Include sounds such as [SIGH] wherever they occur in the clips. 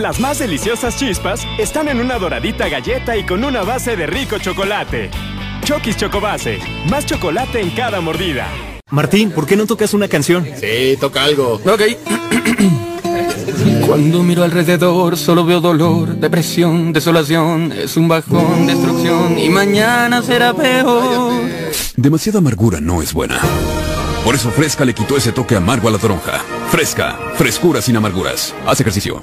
Las más deliciosas chispas están en una doradita galleta y con una base de rico chocolate. Chokis Chocobase, más chocolate en cada mordida. Martín, ¿por qué no tocas una canción? Sí, toca algo. Ok. Cuando miro alrededor solo veo dolor, depresión, desolación, es un bajón, destrucción y mañana será peor. Demasiada amargura no es buena. Por eso Fresca le quitó ese toque amargo a la toronja. Fresca, frescura sin amarguras. Haz ejercicio.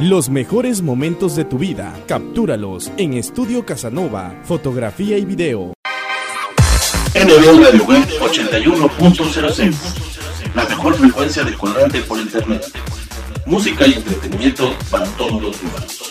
Los mejores momentos de tu vida, captúralos en Estudio Casanova, fotografía y video. NB Radio Web 81.06, la mejor frecuencia de cuadrante por internet. Música y entretenimiento para todos los humanos.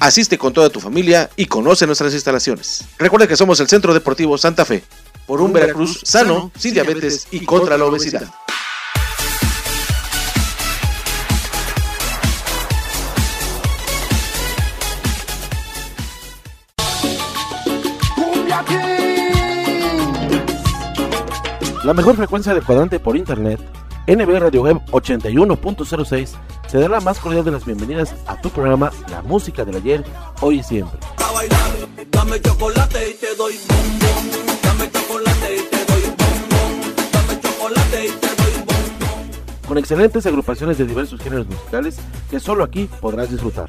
Asiste con toda tu familia y conoce nuestras instalaciones. Recuerda que somos el Centro Deportivo Santa Fe, por un Veracruz sano, sin diabetes y contra la obesidad. La mejor frecuencia de cuadrante por internet NB Radio Web 81.06 te da la más cordial de las bienvenidas a tu programa La Música del Ayer, Hoy y Siempre. Con excelentes agrupaciones de diversos géneros musicales que solo aquí podrás disfrutar.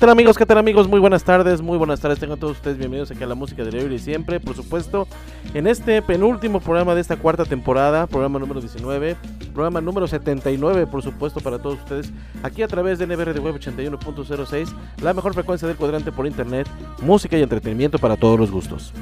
tal amigos? ¿Qué tal amigos? Muy buenas tardes, muy buenas tardes. Tengan todos ustedes bienvenidos aquí a la música de hoy y siempre, por supuesto, en este penúltimo programa de esta cuarta temporada, programa número 19, programa número 79, por supuesto, para todos ustedes, aquí a través de NBR de Web 81.06, la mejor frecuencia del cuadrante por internet, música y entretenimiento para todos los gustos.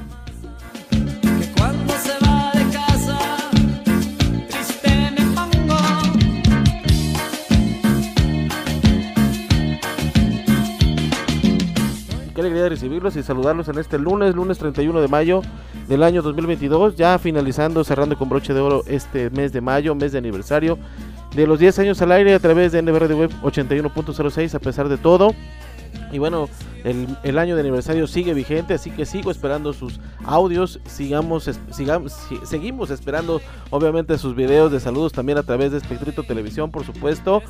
Qué alegría de recibirlos y saludarlos en este lunes, lunes 31 de mayo del año 2022, ya finalizando, cerrando con broche de oro este mes de mayo, mes de aniversario de los 10 años al aire a través de NBR de Web 81.06 a pesar de todo. Y bueno, el, año de aniversario sigue vigente, así que sigo esperando sus audios, sigamos, sigamos, seguimos esperando obviamente sus videos de saludos también a través de Espectrito Televisión, por supuesto.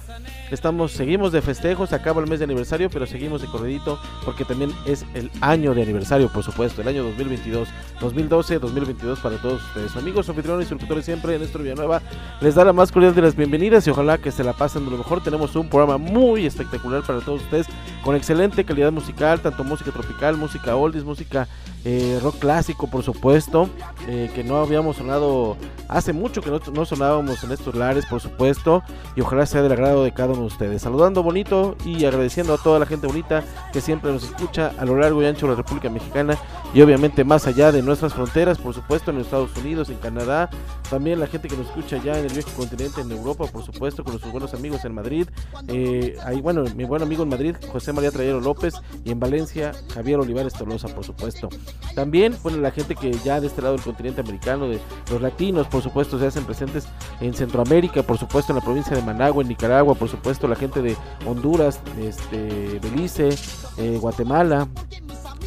Estamos, seguimos de festejos, acaba el mes de aniversario, pero seguimos de corredito porque también es el año de aniversario, por supuesto, el año 2022, 2012, 2022 para todos ustedes. Amigos, anfitriones y locutores siempre, Néstor Villanueva les da la más cordial de las bienvenidas y ojalá que se la pasen de lo mejor. Tenemos un programa muy espectacular para todos ustedes con excelente calidad musical, tanto música tropical, música oldies, música eh, rock clásico, por supuesto, eh, que no habíamos sonado hace mucho que no, sonábamos en estos lares, por supuesto, y ojalá sea del agrado de cada uno de ustedes. Saludando bonito y agradeciendo a toda la gente bonita que siempre nos escucha a lo largo y ancho de la República Mexicana y obviamente más allá de nuestras fronteras, por supuesto, en Estados Unidos, en Canadá, también la gente que nos escucha ya en el viejo continente, en Europa, por supuesto, con nuestros buenos amigos en Madrid, eh, ahí, bueno, mi buen amigo en Madrid, José María Trayero López, y en Valencia, Javier Olivares Tolosa, por supuesto. También, bueno, la gente que ya de este lado del continente americano, de los latinos, por supuesto, se hacen presentes en Centroamérica, por supuesto, en la provincia de Managua, en Nicaragua, por supuesto, la gente de Honduras, este, Belice, eh, Guatemala,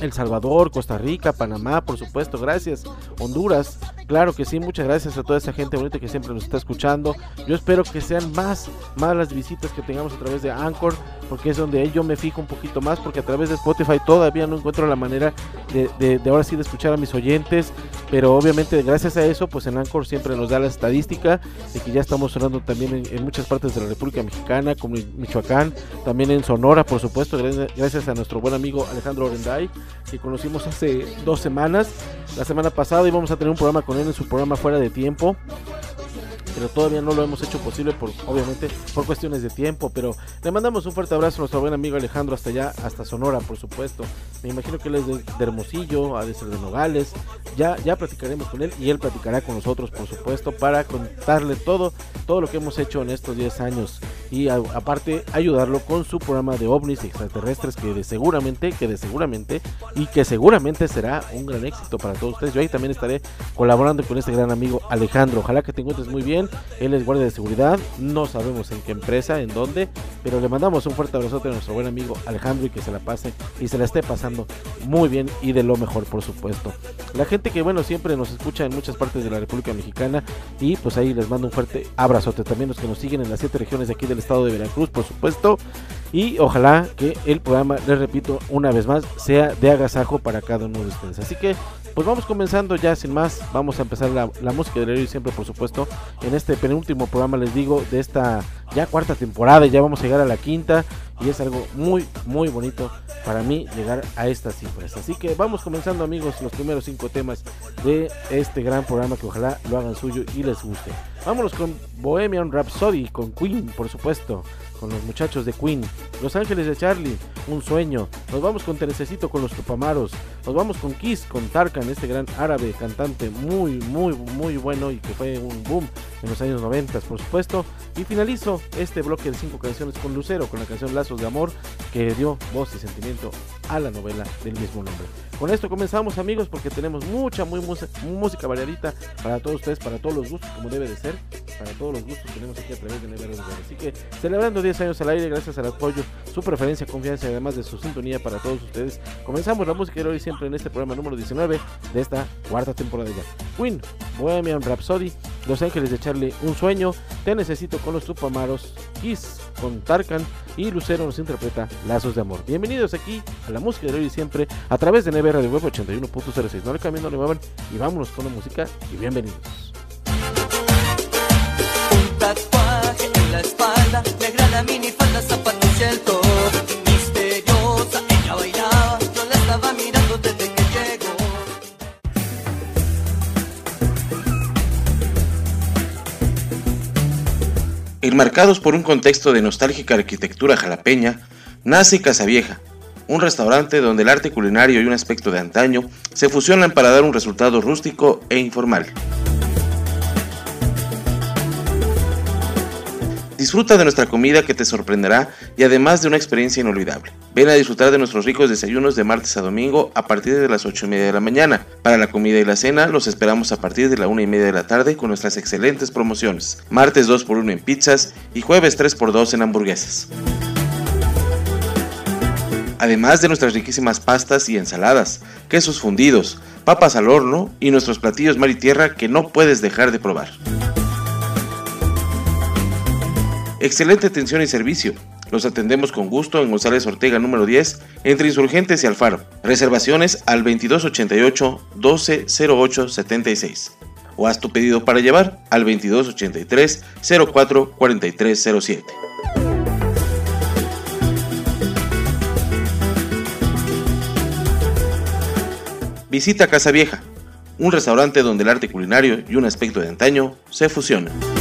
el Salvador, Costa Rica, Panamá, por supuesto, gracias. Honduras, claro que sí, muchas gracias a toda esa gente bonita que siempre nos está escuchando. Yo espero que sean más, más las visitas que tengamos a través de Anchor, porque es donde yo me fijo un poquito más, porque a través Spotify todavía no encuentro la manera de, ahora sí de escuchar a mis oyentes, pero obviamente gracias a eso, pues en Anchor siempre nos da la estadística de que ya estamos sonando también en, muchas partes de la República Mexicana, como en Michoacán, también en Sonora, por supuesto, gracias a nuestro buen amigo Alejandro Orenday que conocimos hace dos semanas. La semana pasada íbamos a tener un programa con él en su programa Fuera de Tiempo pero todavía no lo hemos hecho posible por obviamente por cuestiones de tiempo, pero le mandamos un fuerte abrazo a nuestro buen amigo Alejandro hasta allá, hasta Sonora, por supuesto. Me imagino que él es de, Hermosillo, a de ser de Nogales. Ya ya platicaremos con él y él platicará con nosotros, por supuesto, para contarle todo todo lo que hemos hecho en estos 10 años y aparte ayudarlo con su programa de ovnis extraterrestres que de seguramente, que de seguramente y que seguramente será un gran éxito para todos ustedes. Yo ahí también estaré colaborando con este gran amigo Alejandro. Ojalá que te encuentres muy bien él es guardia de seguridad, no sabemos en qué empresa, en dónde, pero le mandamos un fuerte abrazo a nuestro buen amigo Alejandro y que se la pase y se la esté pasando muy bien y de lo mejor, por supuesto. La gente que, bueno, siempre nos escucha en muchas partes de la República Mexicana y pues ahí les mando un fuerte abrazote. También los que nos siguen en las siete regiones de aquí del estado de Veracruz, por supuesto. Y ojalá que el programa, les repito una vez más, sea de agasajo para cada uno de ustedes. Así que pues vamos comenzando ya sin más, vamos a empezar la, música de y siempre por supuesto en este penúltimo programa les digo de esta ya cuarta temporada ya vamos a llegar a la quinta y es algo muy muy bonito para mí llegar a estas cifras. Así que vamos comenzando amigos los primeros cinco temas de este gran programa que ojalá lo hagan suyo y les guste. Vámonos con Bohemian Rhapsody, con Queen por supuesto con los muchachos de Queen, Los Ángeles de Charlie, Un Sueño, nos vamos con Terececito con los Tupamaros, nos vamos con Kiss, con Tarkan, este gran árabe cantante muy, muy, muy bueno y que fue un boom en los años 90, por supuesto, y finalizo este bloque de cinco canciones con Lucero, con la canción Lazos de Amor, que dio voz y sentimiento a la novela del mismo nombre. Con esto comenzamos amigos porque tenemos mucha, muy música variadita para todos ustedes, para todos los gustos, como debe de ser, para todos los gustos tenemos aquí a través de Nevero Así que celebrando 10 años al aire, gracias al apoyo, su preferencia, confianza y además de su sintonía para todos ustedes. Comenzamos la música de hoy siempre en este programa número 19 de esta cuarta temporada ya. Queen, Bohemian Rhapsody, Los Ángeles de Charlie, Un Sueño, Te Necesito con los Tupamaros, Kiss con Tarkan y Lucero nos interpreta Lazos de Amor. Bienvenidos aquí a la música de hoy siempre a través de Nevera de Web 81.06. No le cambien, no le muevan y vámonos con la música y bienvenidos el top. Enmarcados por un contexto de nostálgica arquitectura jalapeña, nace Casavieja, un restaurante donde el arte culinario y un aspecto de antaño se fusionan para dar un resultado rústico e informal. Disfruta de nuestra comida que te sorprenderá y además de una experiencia inolvidable. Ven a disfrutar de nuestros ricos desayunos de martes a domingo a partir de las 8 y media de la mañana. Para la comida y la cena los esperamos a partir de la 1 y media de la tarde con nuestras excelentes promociones. Martes 2x1 en pizzas y jueves 3x2 en hamburguesas. Además de nuestras riquísimas pastas y ensaladas, quesos fundidos, papas al horno y nuestros platillos mar y tierra que no puedes dejar de probar. Excelente atención y servicio. Los atendemos con gusto en González Ortega número 10, entre Insurgentes y Alfaro. Reservaciones al 2288 1208 76. O haz tu pedido para llevar al 2283 04 4307. Visita Casa Vieja, un restaurante donde el arte culinario y un aspecto de antaño se fusionan.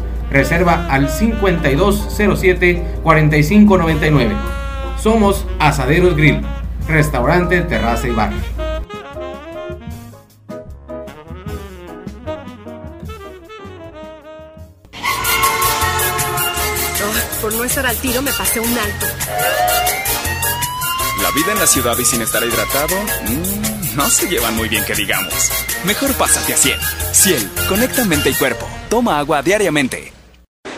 Reserva al 5207-4599. Somos Asaderos Grill, restaurante, terraza y bar. por no estar al tiro me pasé un alto. La vida en la ciudad y sin estar hidratado, mmm, no se llevan muy bien que digamos. Mejor pásate a Ciel. Ciel, conecta mente y cuerpo. Toma agua diariamente.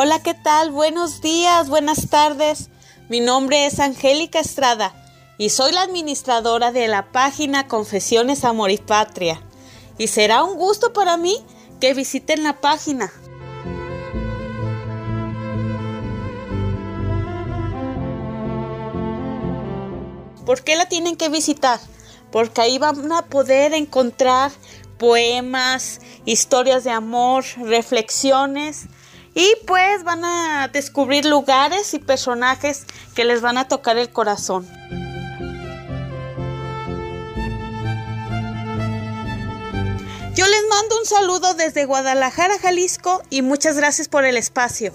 Hola, ¿qué tal? Buenos días, buenas tardes. Mi nombre es Angélica Estrada y soy la administradora de la página Confesiones Amor y Patria. Y será un gusto para mí que visiten la página. ¿Por qué la tienen que visitar? Porque ahí van a poder encontrar poemas, historias de amor, reflexiones y pues van a descubrir lugares y personajes que les van a tocar el corazón. Yo les mando un saludo desde Guadalajara, Jalisco y muchas gracias por el espacio.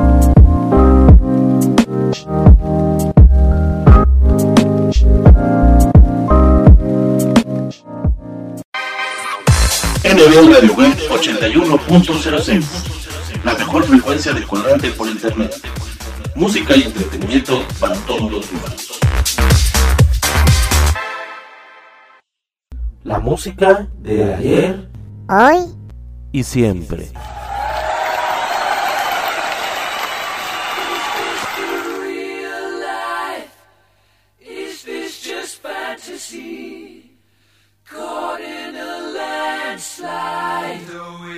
NB Radio Web 81.06 La mejor frecuencia de cuadrante por internet. Música y entretenimiento para todos los humanos. La música de ayer, hoy y siempre.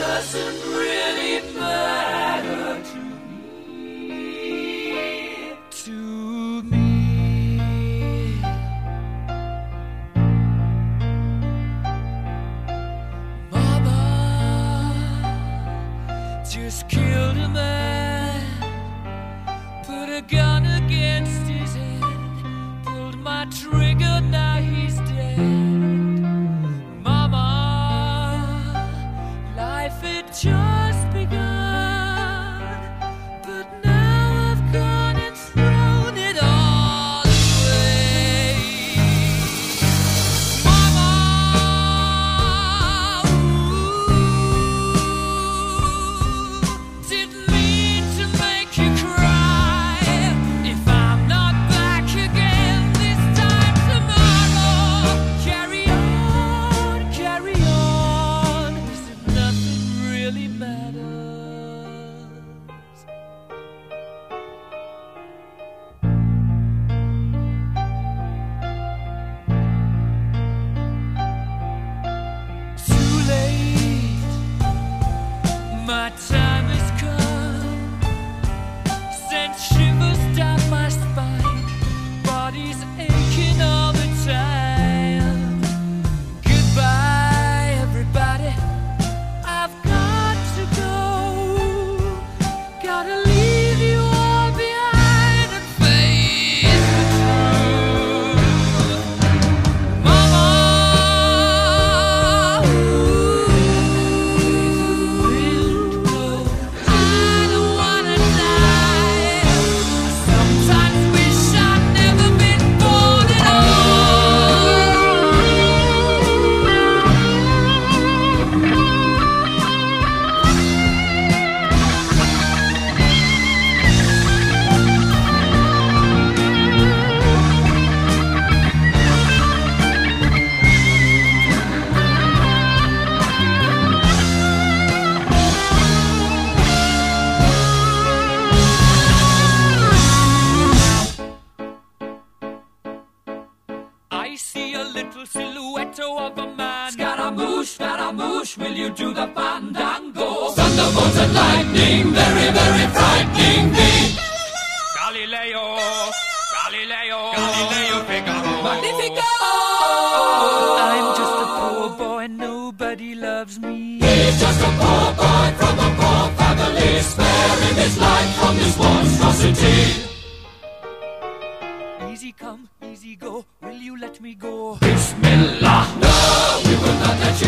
doesn't really matter to me. To me. Mama just killed a man, put a gun against his head, pulled my trigger, now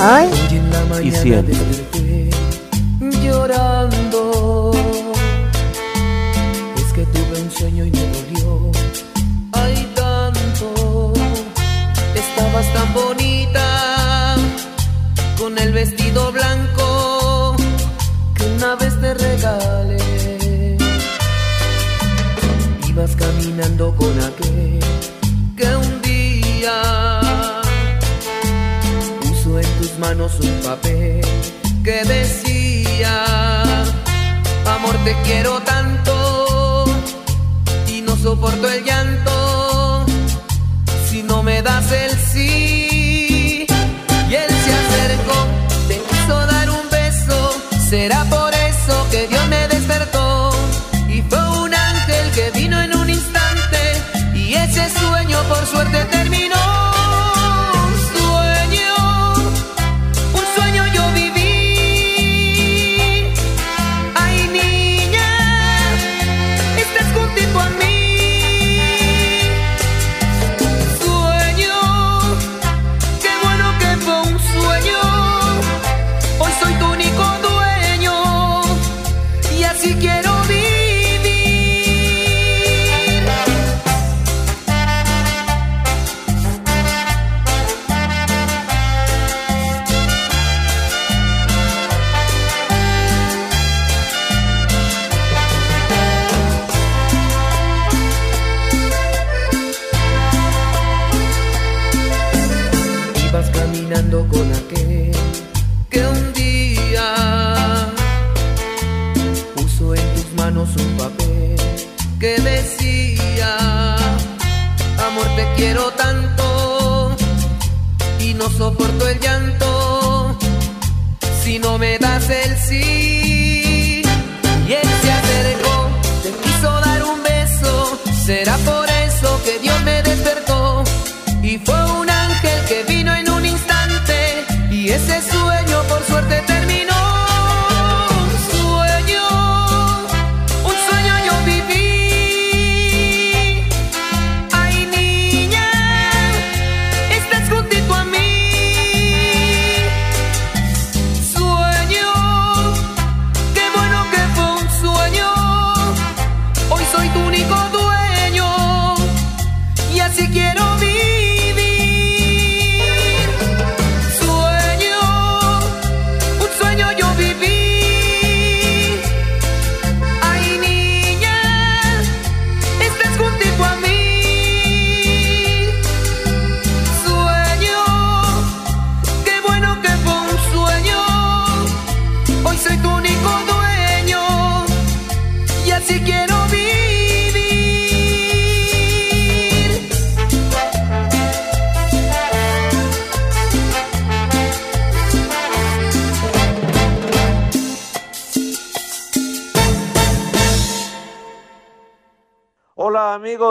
Ay. y siempre.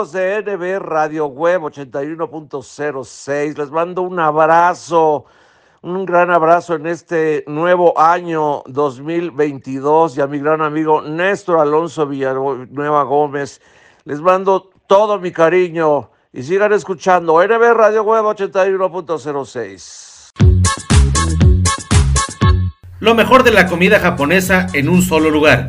Amigos de NB Radio Web 81.06, les mando un abrazo, un gran abrazo en este nuevo año 2022 y a mi gran amigo Néstor Alonso Villanueva Gómez, les mando todo mi cariño y sigan escuchando NB Radio Web 81.06. Lo mejor de la comida japonesa en un solo lugar.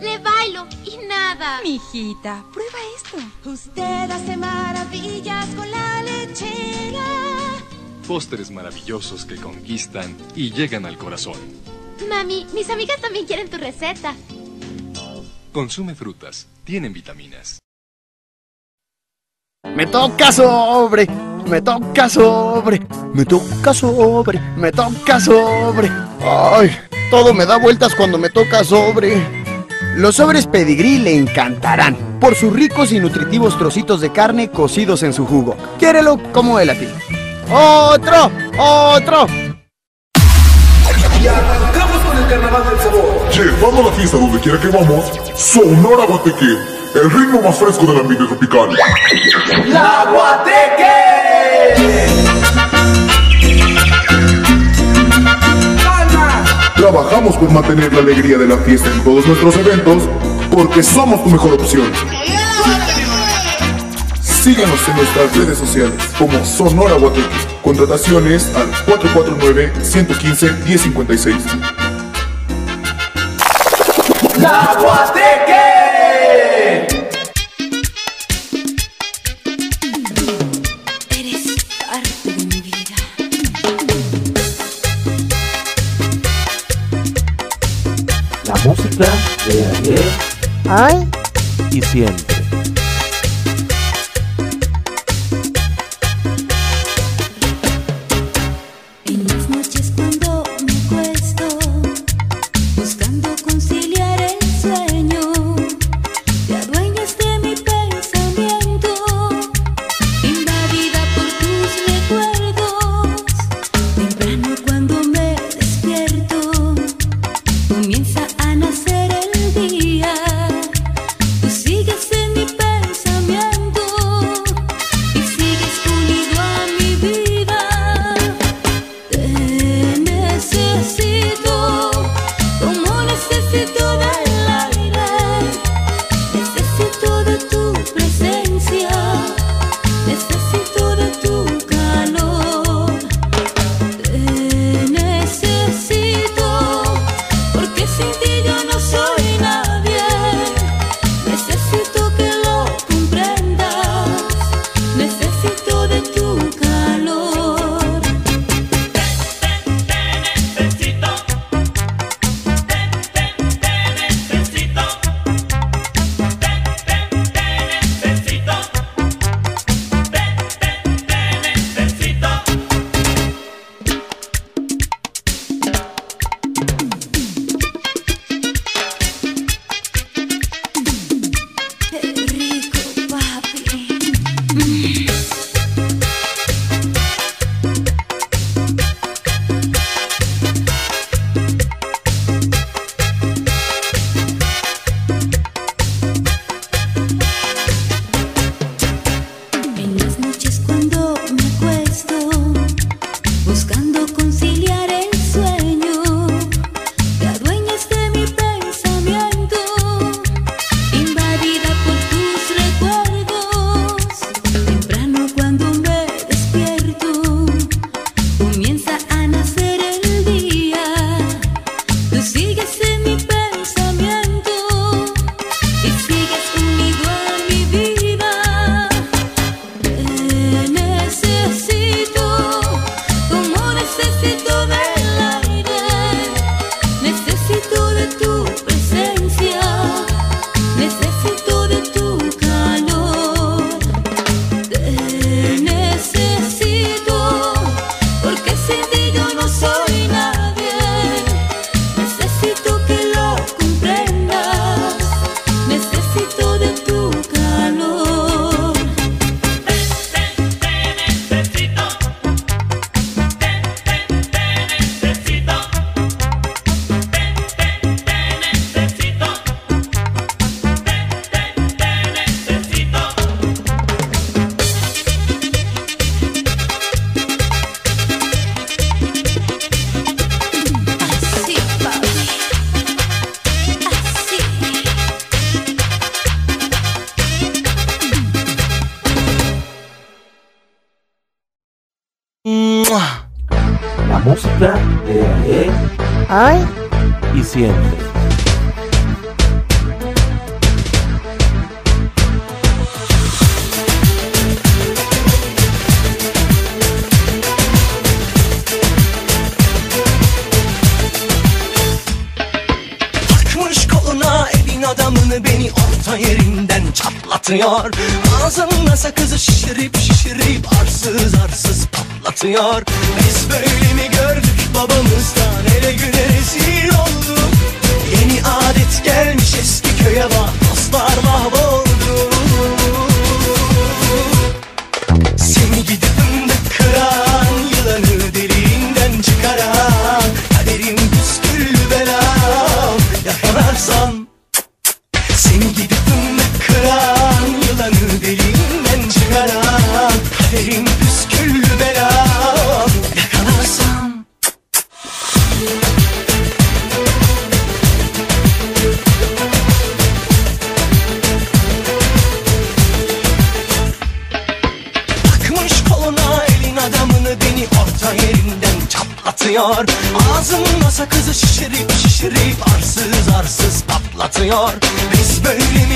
Le bailo y nada. Mijita, prueba esto. Usted hace maravillas con la lechera. Pósteres maravillosos que conquistan y llegan al corazón. Mami, mis amigas también quieren tu receta. Consume frutas, tienen vitaminas. Me toca sobre, me toca sobre, me toca sobre, me toca sobre. Ay, todo me da vueltas cuando me toca sobre. Los sobres pedigrí le encantarán por sus ricos y nutritivos trocitos de carne cocidos en su jugo. Quiérelo como él a ti. ¡Otro! ¡Otro! Y arrancamos con el carnaval del sabor. Llevando la fiesta donde quiera que vamos, Sonora Guateque, el ritmo más fresco del ambiente tropical. ¡La Guateque! Trabajamos por mantener la alegría de la fiesta en todos nuestros eventos, porque somos tu mejor opción. Síguenos en nuestras redes sociales como Sonora Guateque. Contrataciones al 449-115-1056. ¡La Guateque! La música de ayer Ay. y siempre. Ay. y siempre. Takmış koluna elin adamını beni orta yerinden çatlatıyor Ağzında sakızı şişirip şişirip arsız arsız artıyor Biz böyle mi gördük babamızdan? Hele güne rezil olduk. Yeni adet gelmiş eski köye bak. Dostlar mahvolduk atıyor Biz böyle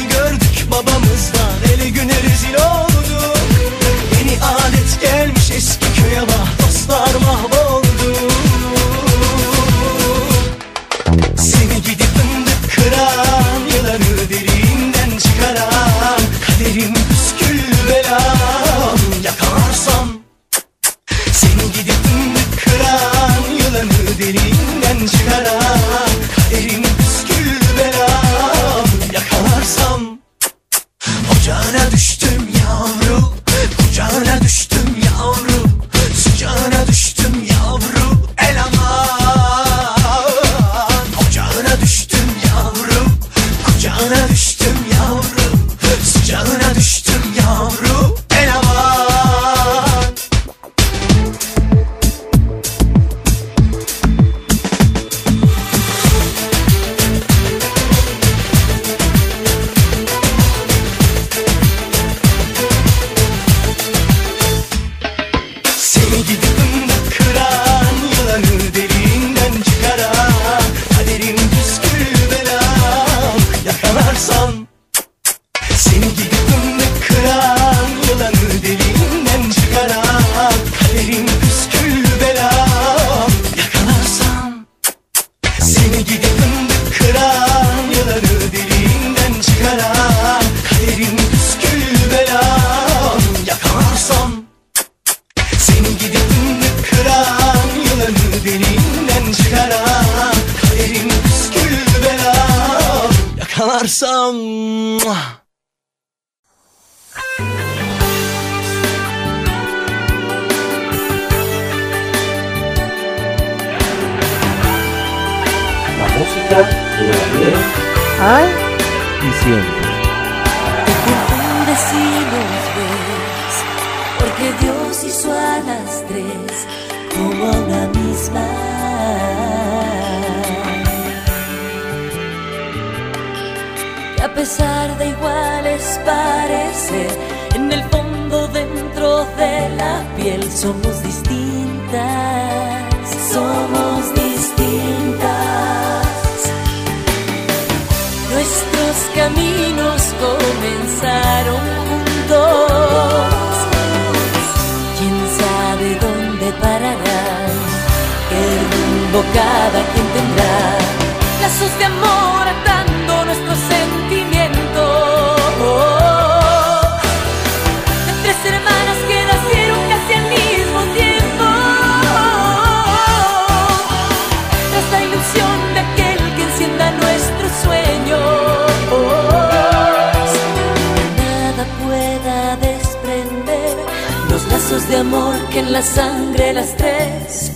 amor que en la sangre las tres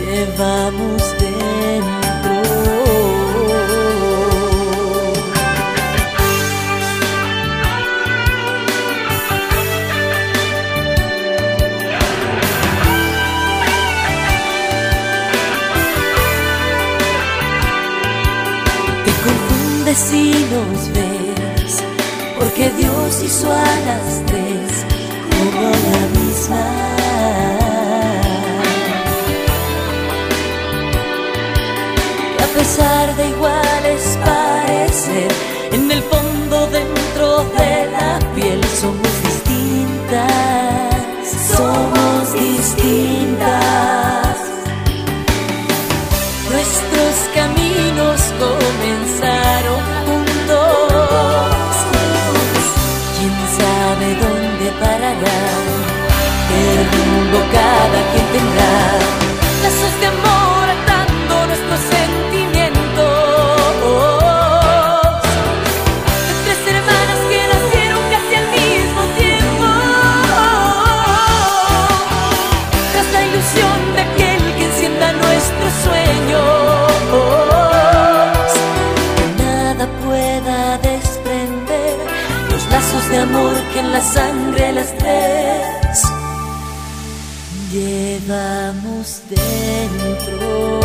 llevamos dentro. Te confundes si nos ves, porque Dios hizo a las tres como la y a pesar de iguales parecer, la sangre las tres llevamos dentro.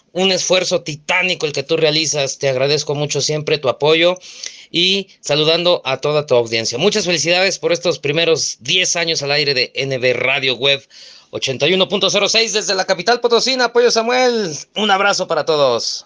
un esfuerzo titánico el que tú realizas. Te agradezco mucho siempre tu apoyo y saludando a toda tu audiencia. Muchas felicidades por estos primeros 10 años al aire de NB Radio Web 81.06 desde la capital potosina. Apoyo Samuel, un abrazo para todos.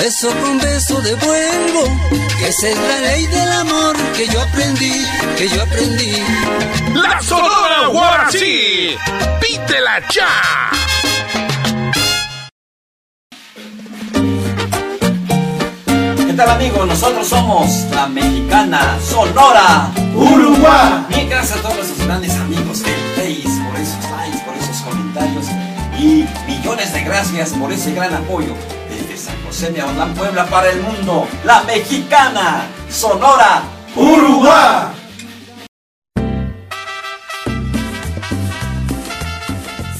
beso con beso devuelvo. Esa es la ley del amor que yo aprendí, que yo aprendí. La Sonora Guarasí. Pídela ya. ¿Qué tal amigos? Nosotros somos la mexicana Sonora Uruguay. Mil gracias a todos nuestros grandes amigos del Face por esos likes, por esos comentarios y millones de gracias por ese gran apoyo San José Puebla para el mundo. La mexicana Sonora Uruguay.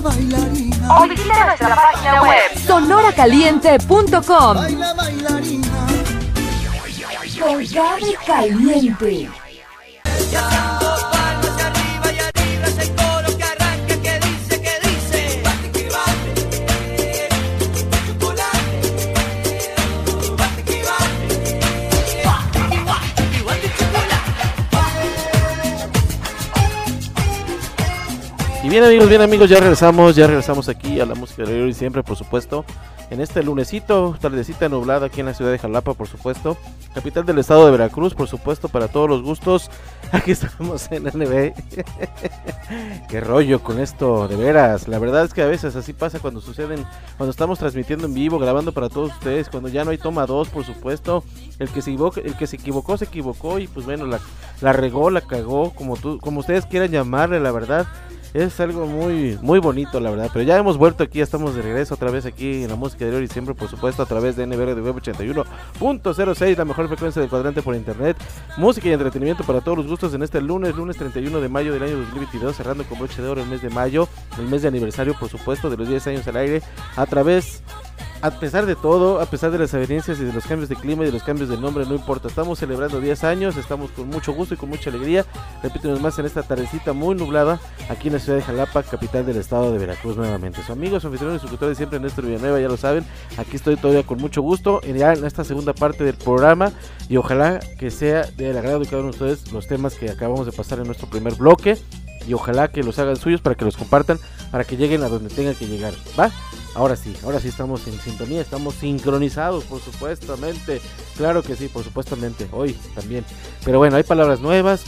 Baila, bailarina. O visita nuestra página web sonoracaliente.com. Baila, bailarina. Con Gaby Caliente. Bien amigos, bien amigos, ya regresamos, ya regresamos aquí a la música de hoy siempre, por supuesto, en este lunesito, tardecita nublada aquí en la ciudad de Jalapa, por supuesto, capital del estado de Veracruz, por supuesto, para todos los gustos. [LAUGHS] Aquí estamos en NB. [LAUGHS] Qué rollo con esto, de veras. La verdad es que a veces así pasa cuando suceden, cuando estamos transmitiendo en vivo, grabando para todos ustedes, cuando ya no hay toma 2, por supuesto. El que se equivocó, el que se equivocó, se equivocó y pues bueno, la, la regó, la cagó, como tú, como ustedes quieran llamarle, la verdad. Es algo muy muy bonito, la verdad. Pero ya hemos vuelto aquí, ya estamos de regreso otra vez aquí en la música de hoy y siempre, por supuesto, a través de NBR de Web 81.06, la mejor frecuencia del cuadrante por internet. Música y entretenimiento para todos los gustos en este lunes, lunes 31 de mayo del año 2022, cerrando con broche de oro el mes de mayo, el mes de aniversario, por supuesto, de los 10 años al aire, a través a pesar de todo, a pesar de las averencias y de los cambios de clima y de los cambios de nombre, no importa. Estamos celebrando 10 años, estamos con mucho gusto y con mucha alegría. Repítenos más en esta tardecita muy nublada aquí en la ciudad de Jalapa, capital del estado de Veracruz nuevamente. Su amigo, su y su tutor de siempre, Néstor Villanueva, ya lo saben. Aquí estoy todavía con mucho gusto en, ya en esta segunda parte del programa y ojalá que sea del agrado de cada uno de ustedes los temas que acabamos de pasar en nuestro primer bloque y ojalá que los hagan suyos para que los compartan, para que lleguen a donde tengan que llegar. ¿Va? Ahora sí, ahora sí estamos en sintonía, estamos sincronizados, por supuestamente. Claro que sí, por supuestamente. Hoy también. Pero bueno, hay palabras nuevas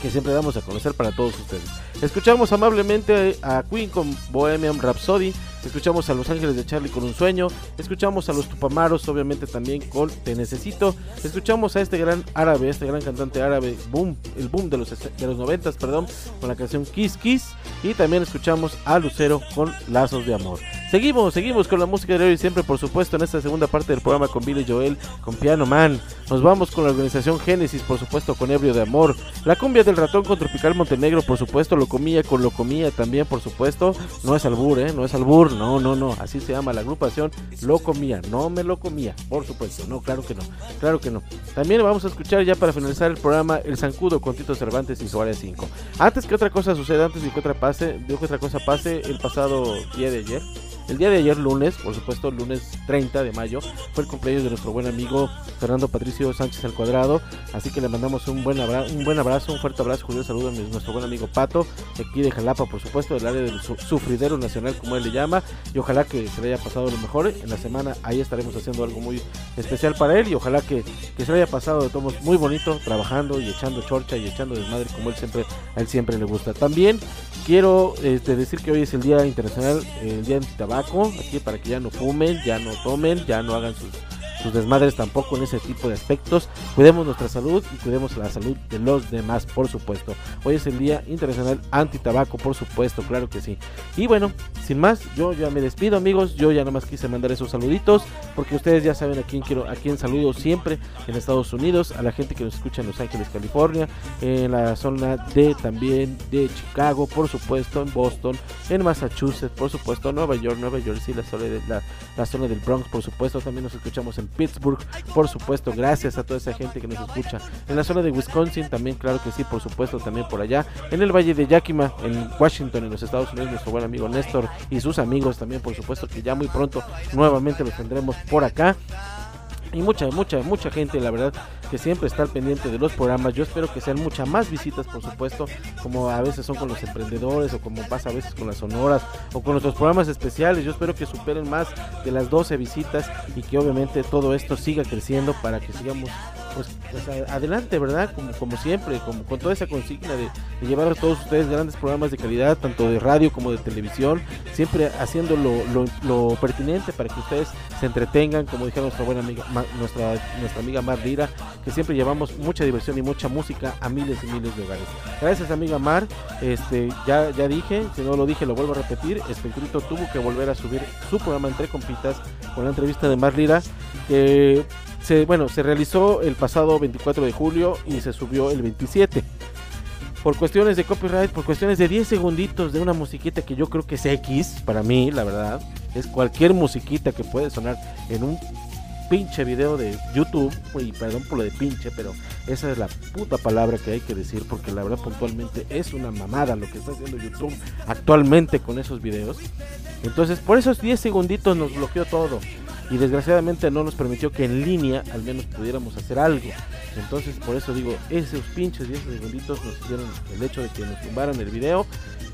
que siempre damos a conocer para todos ustedes. Escuchamos amablemente a Queen con Bohemian Rhapsody. Escuchamos a Los Ángeles de Charlie con un sueño. Escuchamos a los Tupamaros, obviamente también con Te Necesito. Escuchamos a este gran árabe, este gran cantante árabe, boom, el boom de los, de los 90, perdón, con la canción Kiss Kiss. Y también escuchamos a Lucero con Lazos de Amor. Seguimos, seguimos con la música de hoy siempre, por supuesto, en esta segunda parte del programa con Billy Joel, con Piano Man. Nos vamos con la organización Génesis, por supuesto, con Ebrio de Amor. La cumbia del ratón con Tropical Montenegro, por supuesto, lo comía con lo comía también, por supuesto. No es albur, ¿eh? No es albur, no, no, no. Así se llama la agrupación. Lo comía, no me lo comía, por supuesto. No, claro que no, claro que no. También vamos a escuchar ya para finalizar el programa El Zancudo con Tito Cervantes y Suárez 5. Antes que otra cosa suceda, antes de que otra pase, de que otra cosa pase, el pasado día de ayer. El día de ayer, lunes, por supuesto, lunes 30 de mayo, fue el cumpleaños de nuestro buen amigo Fernando Patricio Sánchez al cuadrado. Así que le mandamos un buen, abra un buen abrazo, un fuerte abrazo, un saludo a nuestro buen amigo Pato, aquí de Jalapa, por supuesto, del área del su sufridero nacional, como él le llama. Y ojalá que se le haya pasado lo mejor. En la semana ahí estaremos haciendo algo muy especial para él. Y ojalá que, que se le haya pasado de todos muy bonito, trabajando y echando chorcha y echando desmadre, como él siempre, a él siempre le gusta. También quiero este, decir que hoy es el Día Internacional, el Día Aquí para que ya no fumen, ya no tomen, ya no hagan sus, sus desmadres tampoco en ese tipo de aspectos. Cuidemos nuestra salud y cuidemos la salud de los demás, por supuesto. Hoy es el Día Internacional Antitabaco, por supuesto, claro que sí. Y bueno, sin más, yo ya me despido, amigos. Yo ya nada más quise mandar esos saluditos, porque ustedes ya saben a quién quiero, a quién saludo siempre en Estados Unidos, a la gente que nos escucha en Los Ángeles, California, en la zona de también de Chicago, por supuesto, en Boston, en Massachusetts, por supuesto, Nueva York, Nueva Jersey, la zona, de, la, la zona del Bronx, por supuesto, también nos escuchamos en Pittsburgh, por supuesto, gracias a toda esa gente que nos escucha. En la zona de Wisconsin también, claro que sí, por supuesto, también por allá. En el Valle de Yakima, en Washington, en los Estados Unidos, nuestro buen amigo Néstor y sus amigos también, por supuesto, que ya muy pronto nuevamente los tendremos por acá y mucha, mucha, mucha gente, la verdad, que siempre está al pendiente de los programas. Yo espero que sean muchas más visitas, por supuesto, como a veces son con los emprendedores o como pasa a veces con las sonoras o con nuestros programas especiales. Yo espero que superen más de las 12 visitas y que obviamente todo esto siga creciendo para que sigamos pues, adelante, ¿verdad? Como, siempre, como con toda esa consigna de, de llevar a todos ustedes grandes programas de calidad, tanto de radio como de televisión, siempre haciendo lo, lo- pertinente para que ustedes se entretengan, como dijo nuestra buena amiga, nuestra, nuestra amiga Mar Lira, que siempre llevamos mucha diversión y mucha música a miles y miles de hogares. Gracias amiga Mar, este, ya, ya dije, si no lo dije lo vuelvo a repetir, Espectrito tuvo que volver a subir su programa Entre Compitas con la entrevista de Mar Lira, que se, bueno, se realizó el pasado 24 de julio y se subió el 27. Por cuestiones de copyright, por cuestiones de 10 segunditos de una musiquita que yo creo que es X, para mí, la verdad, es cualquier musiquita que puede sonar en un pinche video de YouTube, y perdón por lo de pinche, pero esa es la puta palabra que hay que decir, porque la verdad puntualmente es una mamada lo que está haciendo YouTube actualmente con esos videos. Entonces, por esos 10 segunditos nos bloqueó todo. Y desgraciadamente no nos permitió que en línea al menos pudiéramos hacer algo. Entonces, por eso digo, esos pinches 10 segunditos nos hicieron el hecho de que nos tumbaran el video.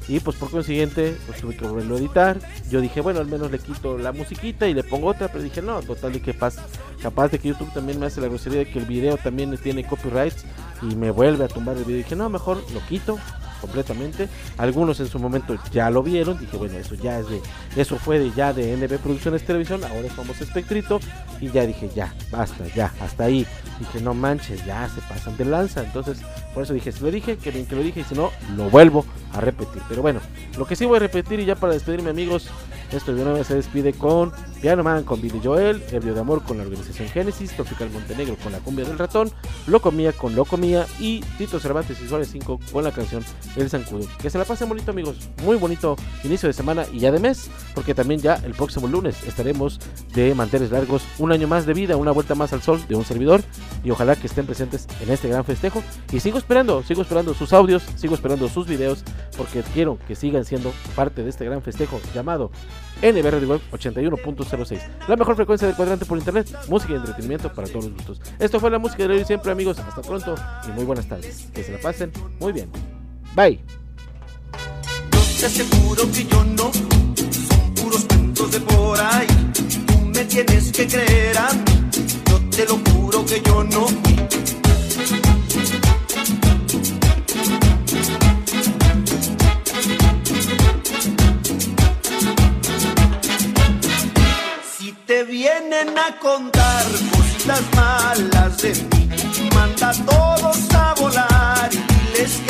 Y pues por consiguiente, pues tuve que volverlo a editar. Yo dije, bueno, al menos le quito la musiquita y le pongo otra, pero dije, no, total de que pasa. Capaz de que YouTube también me hace la grosería de que el video también tiene copyrights y me vuelve a tumbar el video. dije, no, mejor lo quito completamente. Algunos en su momento ya lo vieron. Dije, bueno, eso ya es de, eso fue de ya de NB Producciones Televisión. Ahora somos Espectrito. Y ya dije, ya, basta, ya, hasta ahí. Dije, no manches, ya se pasan de lanza. Entonces Por eso dije, si lo dije, que bien que lo dije, y si no, lo vuelvo a repetir. Pero bueno, lo que sí voy a repetir y ya para despedirme amigos, esto Villanueva se despide con Piano Man con Billy Joel, Ebrio de Amor con la organización Génesis, Tropical Montenegro con la cumbia del ratón, Loco Mía con Loco Mía y Tito Cervantes y Suárez 5 con la canción El Zancudo. Que se la pasen bonito amigos, muy bonito inicio de semana y ya de mes, porque también ya el próximo lunes estaremos de manteles largos, un año más de vida, una vuelta más al sol de un servidor y ojalá que estén presentes en este gran festejo y sigo esperando, sigo esperando sus audios, sigo esperando sus videos porque quiero que sigan siendo parte de este gran festejo llamado NB Radio Web 81.06, la mejor frecuencia del cuadrante por internet, música y entretenimiento para todos los gustos. Esto fue la música de hoy siempre amigos, hasta pronto y muy buenas tardes. Que se la pasen muy bien. Bye. Te aseguro que yo no son puros cuentos de por ahí. Tú me tienes que creer a mí. Yo te lo juro que yo no. Si te vienen a contar cositas malas de mí, manda a todos a volar y diles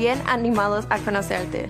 animados a conocerte.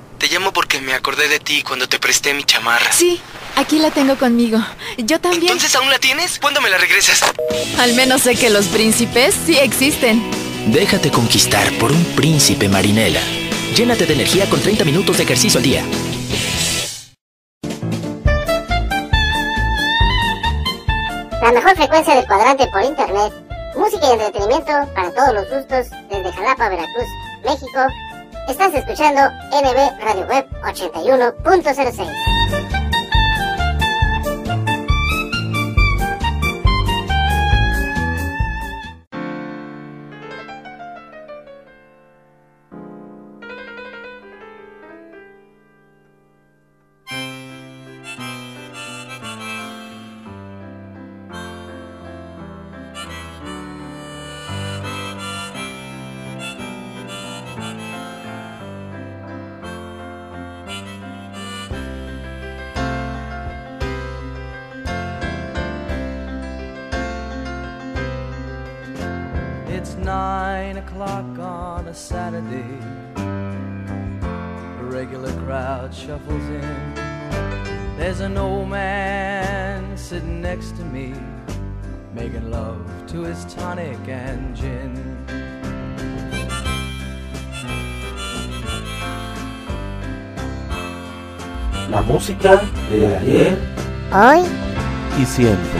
Te llamo porque me acordé de ti cuando te presté mi chamarra. Sí, aquí la tengo conmigo. Yo también. ¿Entonces aún la tienes? ¿Cuándo me la regresas? Al menos sé que los príncipes sí existen. Déjate conquistar por un príncipe marinela. Llénate de energía con 30 minutos de ejercicio al día. La mejor frecuencia del cuadrante por internet. Música y entretenimiento para todos los gustos desde Jalapa, Veracruz, México. Estás escuchando NB Radio Web 81.06. next to me, making love to his tonic and gin. La música de ayer, hoy y siempre.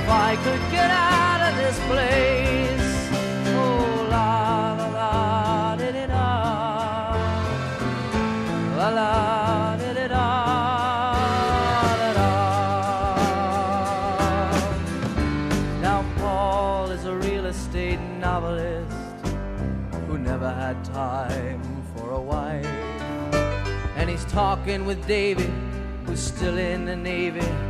if I could get out of this place. Oh, la la la di da. La la. Now, Paul is a real estate novelist who never had time for a wife. And he's talking with David, who's still in the Navy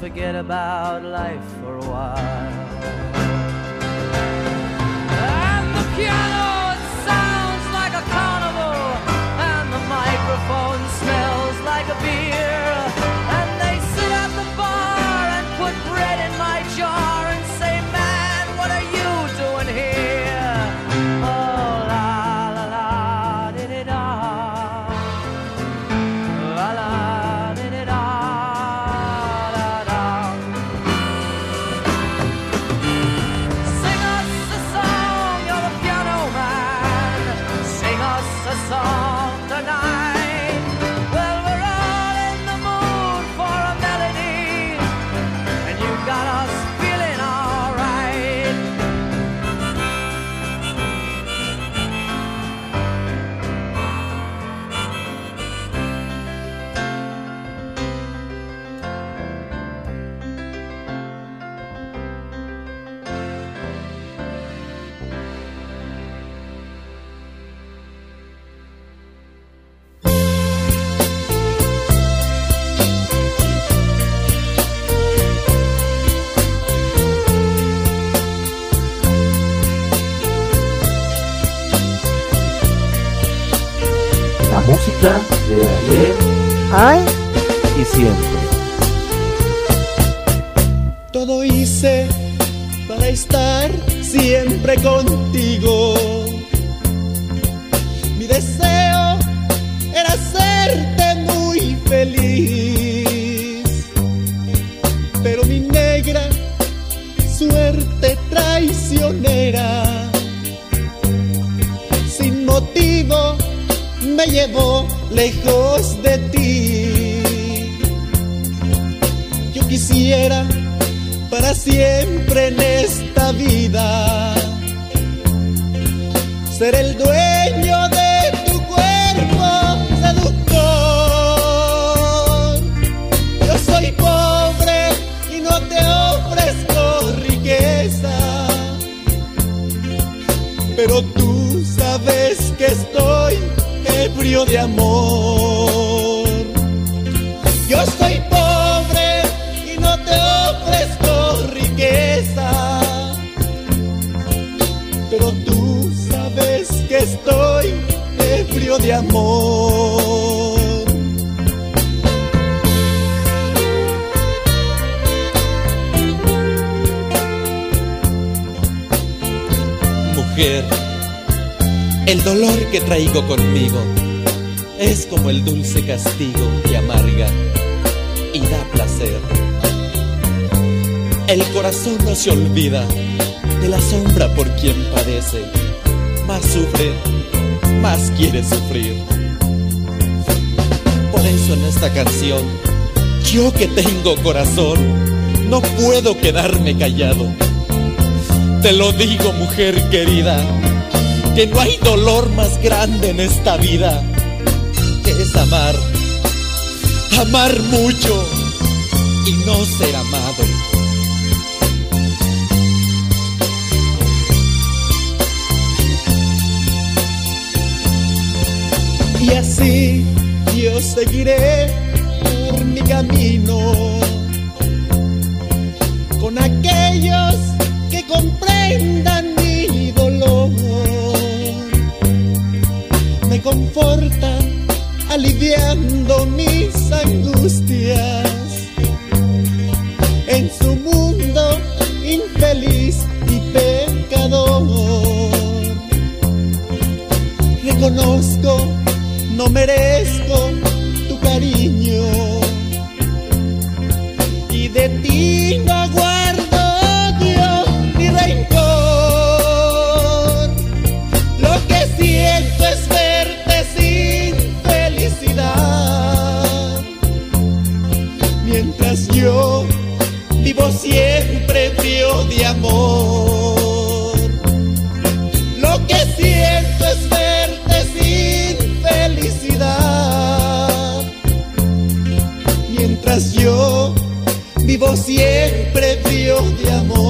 Forget about life hoy y siempre. Todo hice para estar siempre contigo. Olvida de la sombra por quien padece. Más sufre, más quiere sufrir. Por eso en esta canción, yo que tengo corazón, no puedo quedarme callado. Te lo digo, mujer querida, que no hay dolor más grande en esta vida que es amar, amar mucho y no ser amado. Y así yo seguiré por mi camino con aquellos que comprendan mi dolor. Me confortan aliviando mis angustias en su mundo infeliz y pecador. Reconozco, no merezco siempre frío de amor.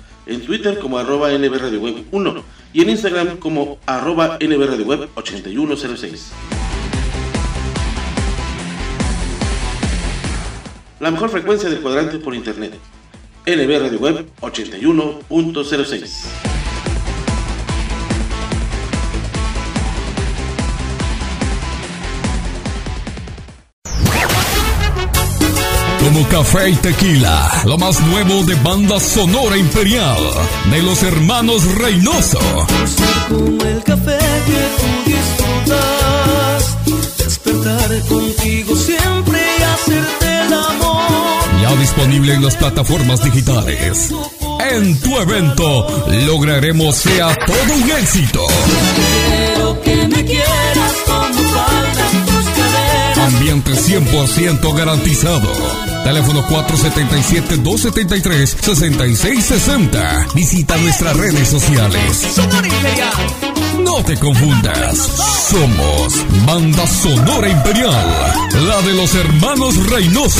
en Twitter como arroba NB Radio Web 1 y en Instagram como arroba NB Radio Web 8106. La mejor frecuencia del cuadrante por internet. NB Radio Web 81.06. como café y tequila. Lo más nuevo de banda sonora imperial de los hermanos Reynoso. Como el café que tú disfrutas, despertar contigo siempre y hacerte el amor. Ya disponible en las plataformas digitales. En tu evento lograremos sea todo un éxito. Quiero que me quieras como faltan tus caderas. Ambiente 100% garantizado. Teléfono 477-273-6660. Visita nuestras redes sociales. Sonora Imperial. No te confundas. Somos Banda Sonora Imperial. La de los hermanos Reynoso.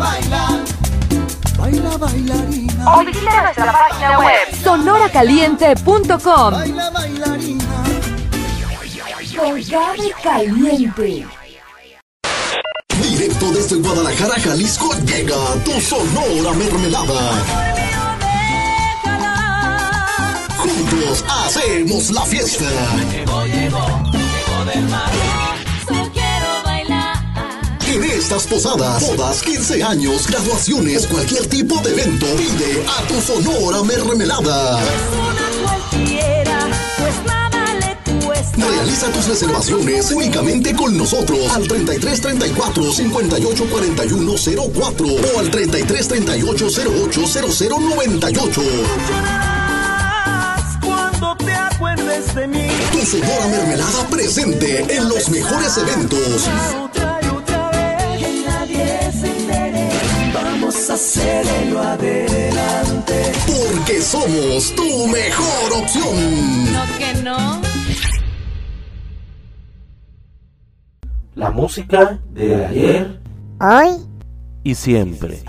Baila bailarina. O visita nuestra página web sonoracaliente.com. Baila bailarina. Con Gaby Caliente. Directo desde Guadalajara, Jalisco, llega tu Sonora Mermelada. Juntos hacemos la fiesta. Llegó, llegó, llegó del mar. En estas posadas, bodas, 15 años, graduaciones, cualquier tipo de evento, pide a tu Sonora Mermelada. Cualquiera, pues. Realiza tus reservaciones únicamente con nosotros al 33 34 58 41 04 o al 33 38 08 00 98. Cuando te acuerdes de mí. Tu Sonora Mermelada presente en los mejores eventos. Hacerlo adelante. Porque somos tu mejor opción. No que no. La música de ayer Hoy y siempre.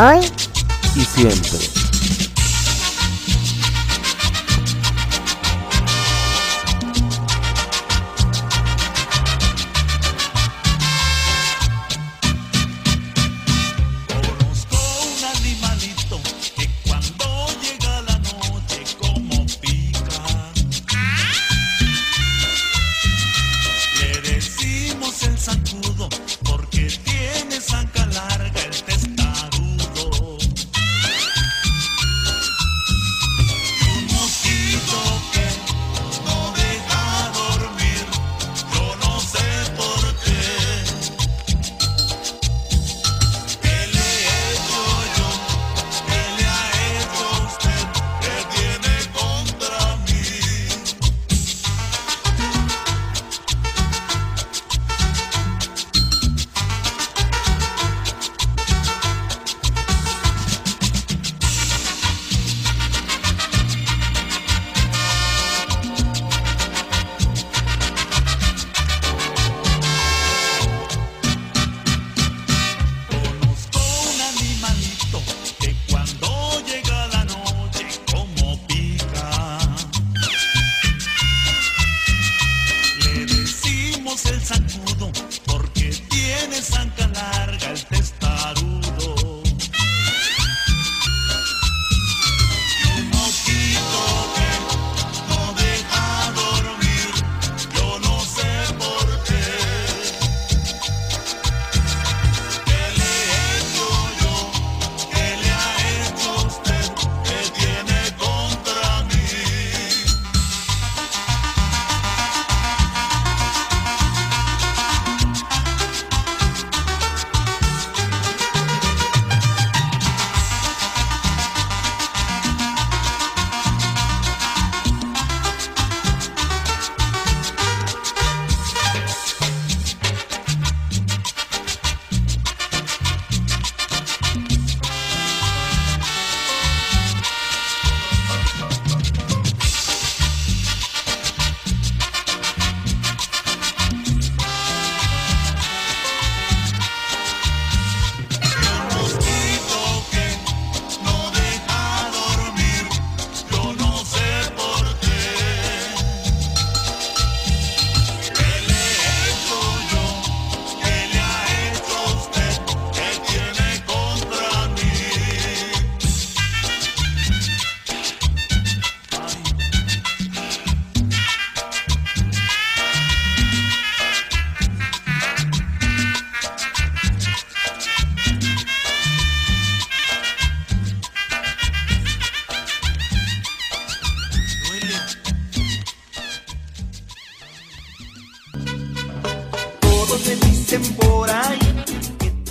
Hoy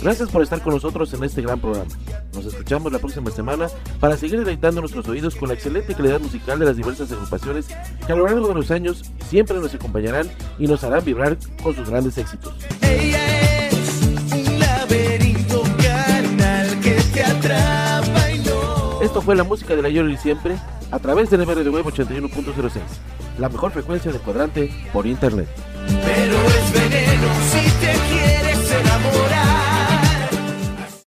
Gracias por estar con nosotros en este gran programa. Nos escuchamos la próxima semana para seguir deleitando nuestros oídos con la excelente calidad musical de las diversas agrupaciones que a lo largo de los años siempre nos acompañarán y nos harán vibrar con sus grandes éxitos. Ella es un laberinto carnal que te atrapa y no. Esto fue la música de la Yori siempre a través de MRD Web 81.06, la mejor frecuencia de cuadrante por internet.